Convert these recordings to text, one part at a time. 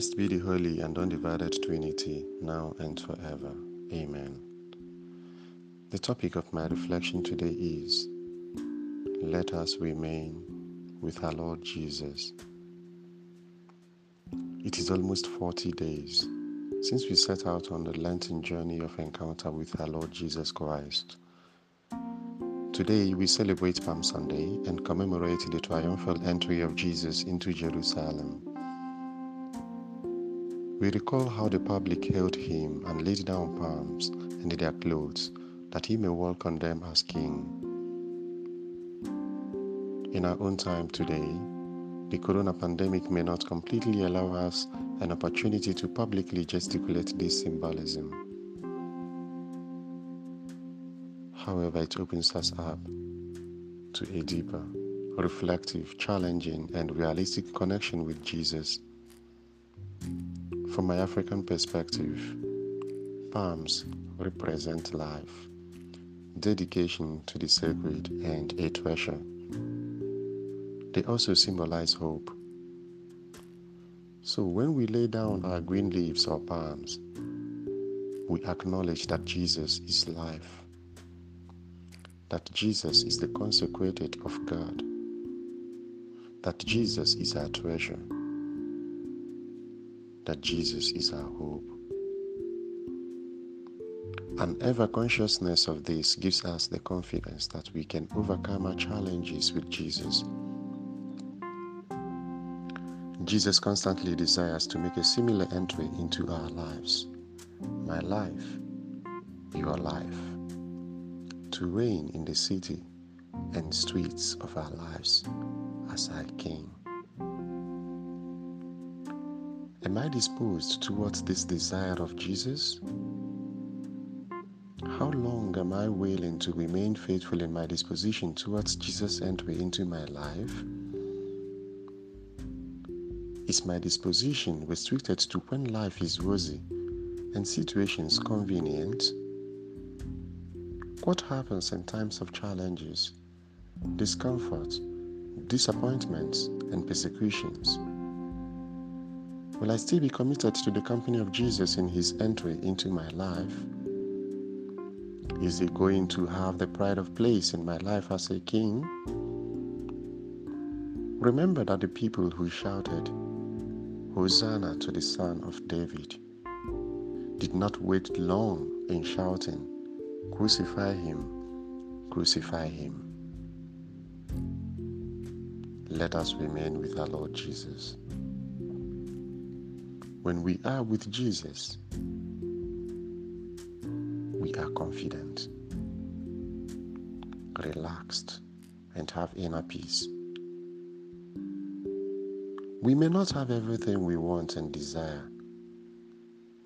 Be the holy and undivided Trinity, now and forever. Amen. The topic of my reflection today is Let us remain with our Lord Jesus. It is almost 40 days since we set out on the Lenten journey of encounter with our Lord Jesus Christ. Today we celebrate Palm Sunday and commemorate the triumphal entry of Jesus into Jerusalem. We recall how the public hailed him and laid down palms and their clothes that he may walk on them as king. In our own time today, the corona pandemic may not completely allow us an opportunity to publicly gesticulate this symbolism. However, it opens us up to a deeper, reflective, challenging, and realistic connection with Jesus from my African perspective, palms represent life, dedication to the sacred, and a treasure. They also symbolize hope. So when we lay down our green leaves or palms, we acknowledge that Jesus is life, that Jesus is the consecrated of God, that Jesus is our treasure that Jesus is our hope. An ever consciousness of this gives us the confidence that we can overcome our challenges with Jesus. Jesus constantly desires to make a similar entry into our lives. My life, your life, to reign in the city and streets of our lives as our King. Am I disposed towards this desire of Jesus? How long am I willing to remain faithful in my disposition towards Jesus' entry into my life? Is my disposition restricted to when life is rosy and situations convenient? What happens in times of challenges, discomfort, disappointments, and persecutions? Will I still be committed to the company of Jesus in his entry into my life? Is he going to have the pride of place in my life as a king? Remember that the people who shouted, Hosanna to the Son of David, did not wait long in shouting, Crucify him, crucify him. Let us remain with our Lord Jesus. When we are with Jesus, we are confident, relaxed, and have inner peace. We may not have everything we want and desire,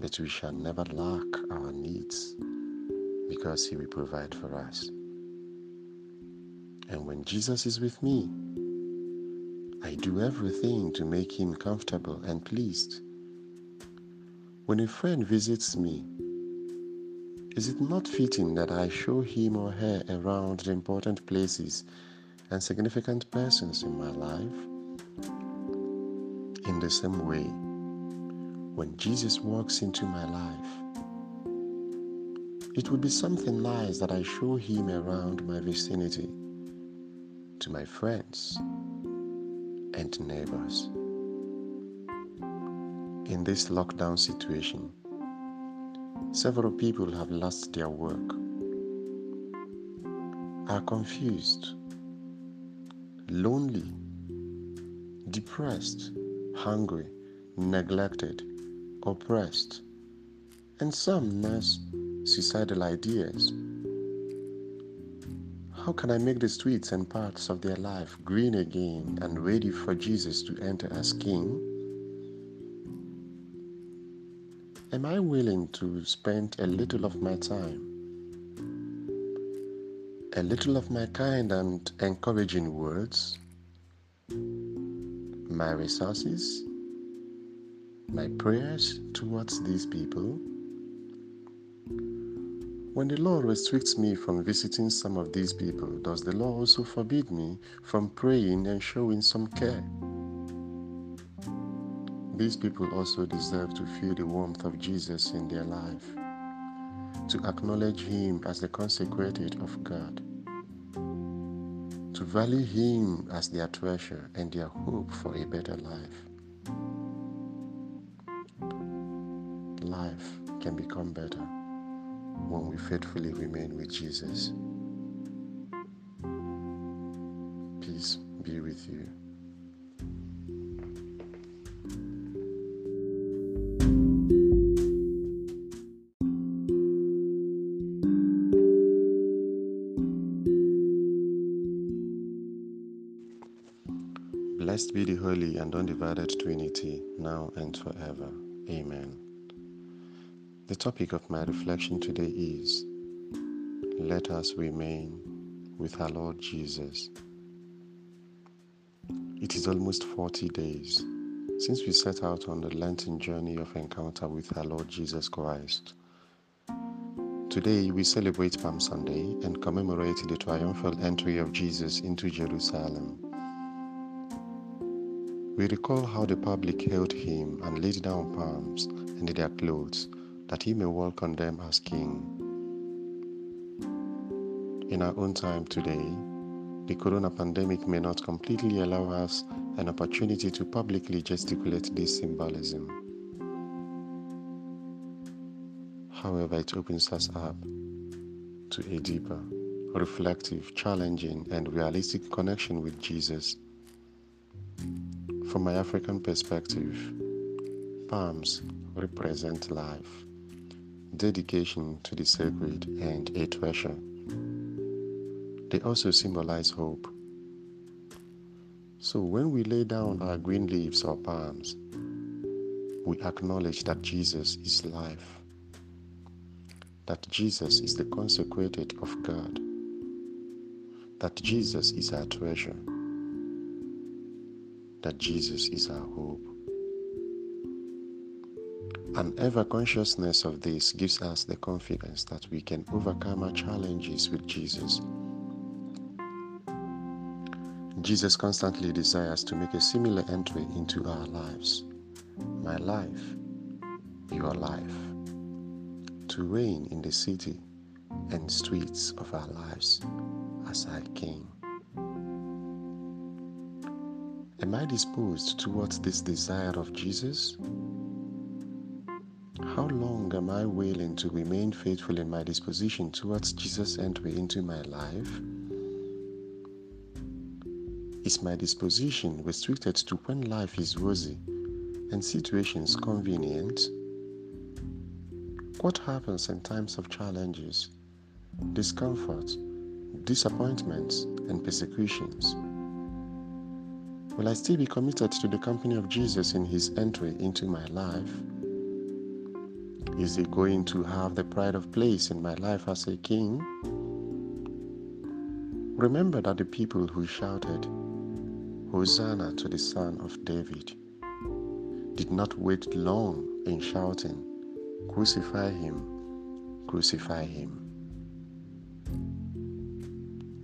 but we shall never lack our needs because He will provide for us. And when Jesus is with me, I do everything to make Him comfortable and pleased. When a friend visits me, is it not fitting that I show him or her around the important places and significant persons in my life? In the same way, when Jesus walks into my life, it would be something nice that I show him around my vicinity to my friends and neighbors in this lockdown situation, several people have lost their work, are confused, lonely, depressed, hungry, neglected, oppressed, and some nurse suicidal ideas. How can I make the streets and parts of their life green again and ready for Jesus to enter as King? Am I willing to spend a little of my time, a little of my kind and encouraging words, my resources, my prayers towards these people? When the law restricts me from visiting some of these people, does the law also forbid me from praying and showing some care? These people also deserve to feel the warmth of Jesus in their life, to acknowledge Him as the consecrated of God, to value Him as their treasure and their hope for a better life. Life can become better when we faithfully remain with Jesus. Peace be with you. Blessed be the Holy and Undivided Trinity, now and forever. Amen. The topic of my reflection today is Let us remain with our Lord Jesus. It is almost 40 days since we set out on the Lenten journey of encounter with our Lord Jesus Christ. Today we celebrate Palm Sunday and commemorate the triumphal entry of Jesus into Jerusalem. We recall how the public hailed him and laid down palms and their clothes that he may walk on them as king. In our own time today, the corona pandemic may not completely allow us an opportunity to publicly gesticulate this symbolism. However, it opens us up to a deeper, reflective, challenging, and realistic connection with Jesus from my African perspective, palms represent life, dedication to the sacred, and a treasure. They also symbolize hope. So when we lay down our green leaves or palms, we acknowledge that Jesus is life, that Jesus is the consecrated of God, that Jesus is our treasure that Jesus is our hope. An ever consciousness of this gives us the confidence that we can overcome our challenges with Jesus. Jesus constantly desires to make a similar entry into our lives. My life, your life, to reign in the city and streets of our lives as our King. Am I disposed towards this desire of Jesus? How long am I willing to remain faithful in my disposition towards Jesus' entry into my life? Is my disposition restricted to when life is rosy and situations convenient? What happens in times of challenges, discomfort, disappointments, and persecutions? Will I still be committed to the company of Jesus in his entry into my life? Is he going to have the pride of place in my life as a king? Remember that the people who shouted, Hosanna to the Son of David, did not wait long in shouting, Crucify him, crucify him.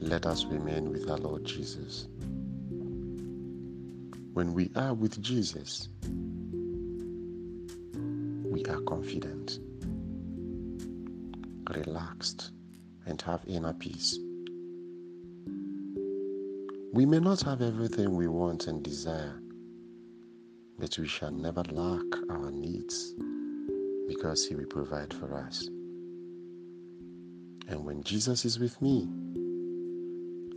Let us remain with our Lord Jesus. When we are with Jesus, we are confident, relaxed, and have inner peace. We may not have everything we want and desire, but we shall never lack our needs because He will provide for us. And when Jesus is with me,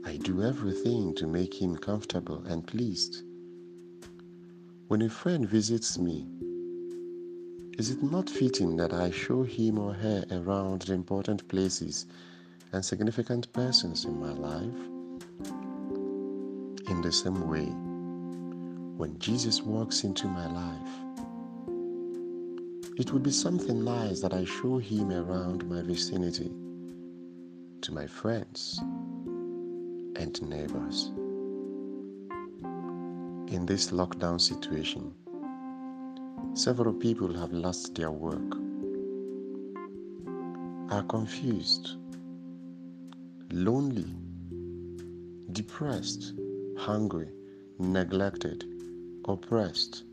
I do everything to make Him comfortable and pleased. When a friend visits me, is it not fitting that I show him or her around the important places and significant persons in my life? In the same way, when Jesus walks into my life, it would be something nice that I show him around my vicinity to my friends and neighbors in this lockdown situation, several people have lost their work, are confused, lonely, depressed, hungry, neglected, oppressed,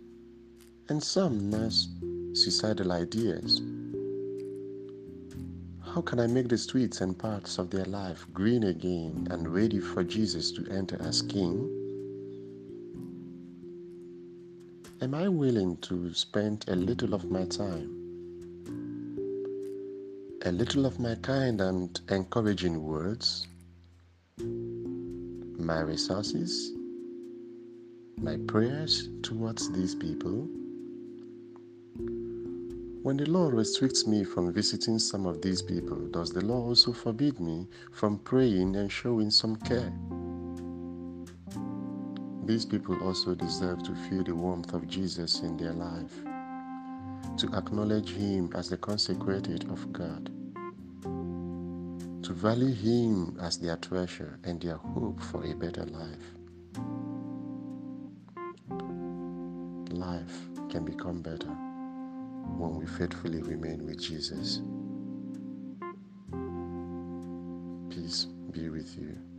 and some nurse suicidal ideas. How can I make the streets and parts of their life green again and ready for Jesus to enter as King? Am I willing to spend a little of my time, a little of my kind and encouraging words, my resources, my prayers towards these people? When the law restricts me from visiting some of these people, does the law also forbid me from praying and showing some care? These people also deserve to feel the warmth of Jesus in their life, to acknowledge Him as the consecrated of God, to value Him as their treasure and their hope for a better life. Life can become better when we faithfully remain with Jesus. Peace be with you.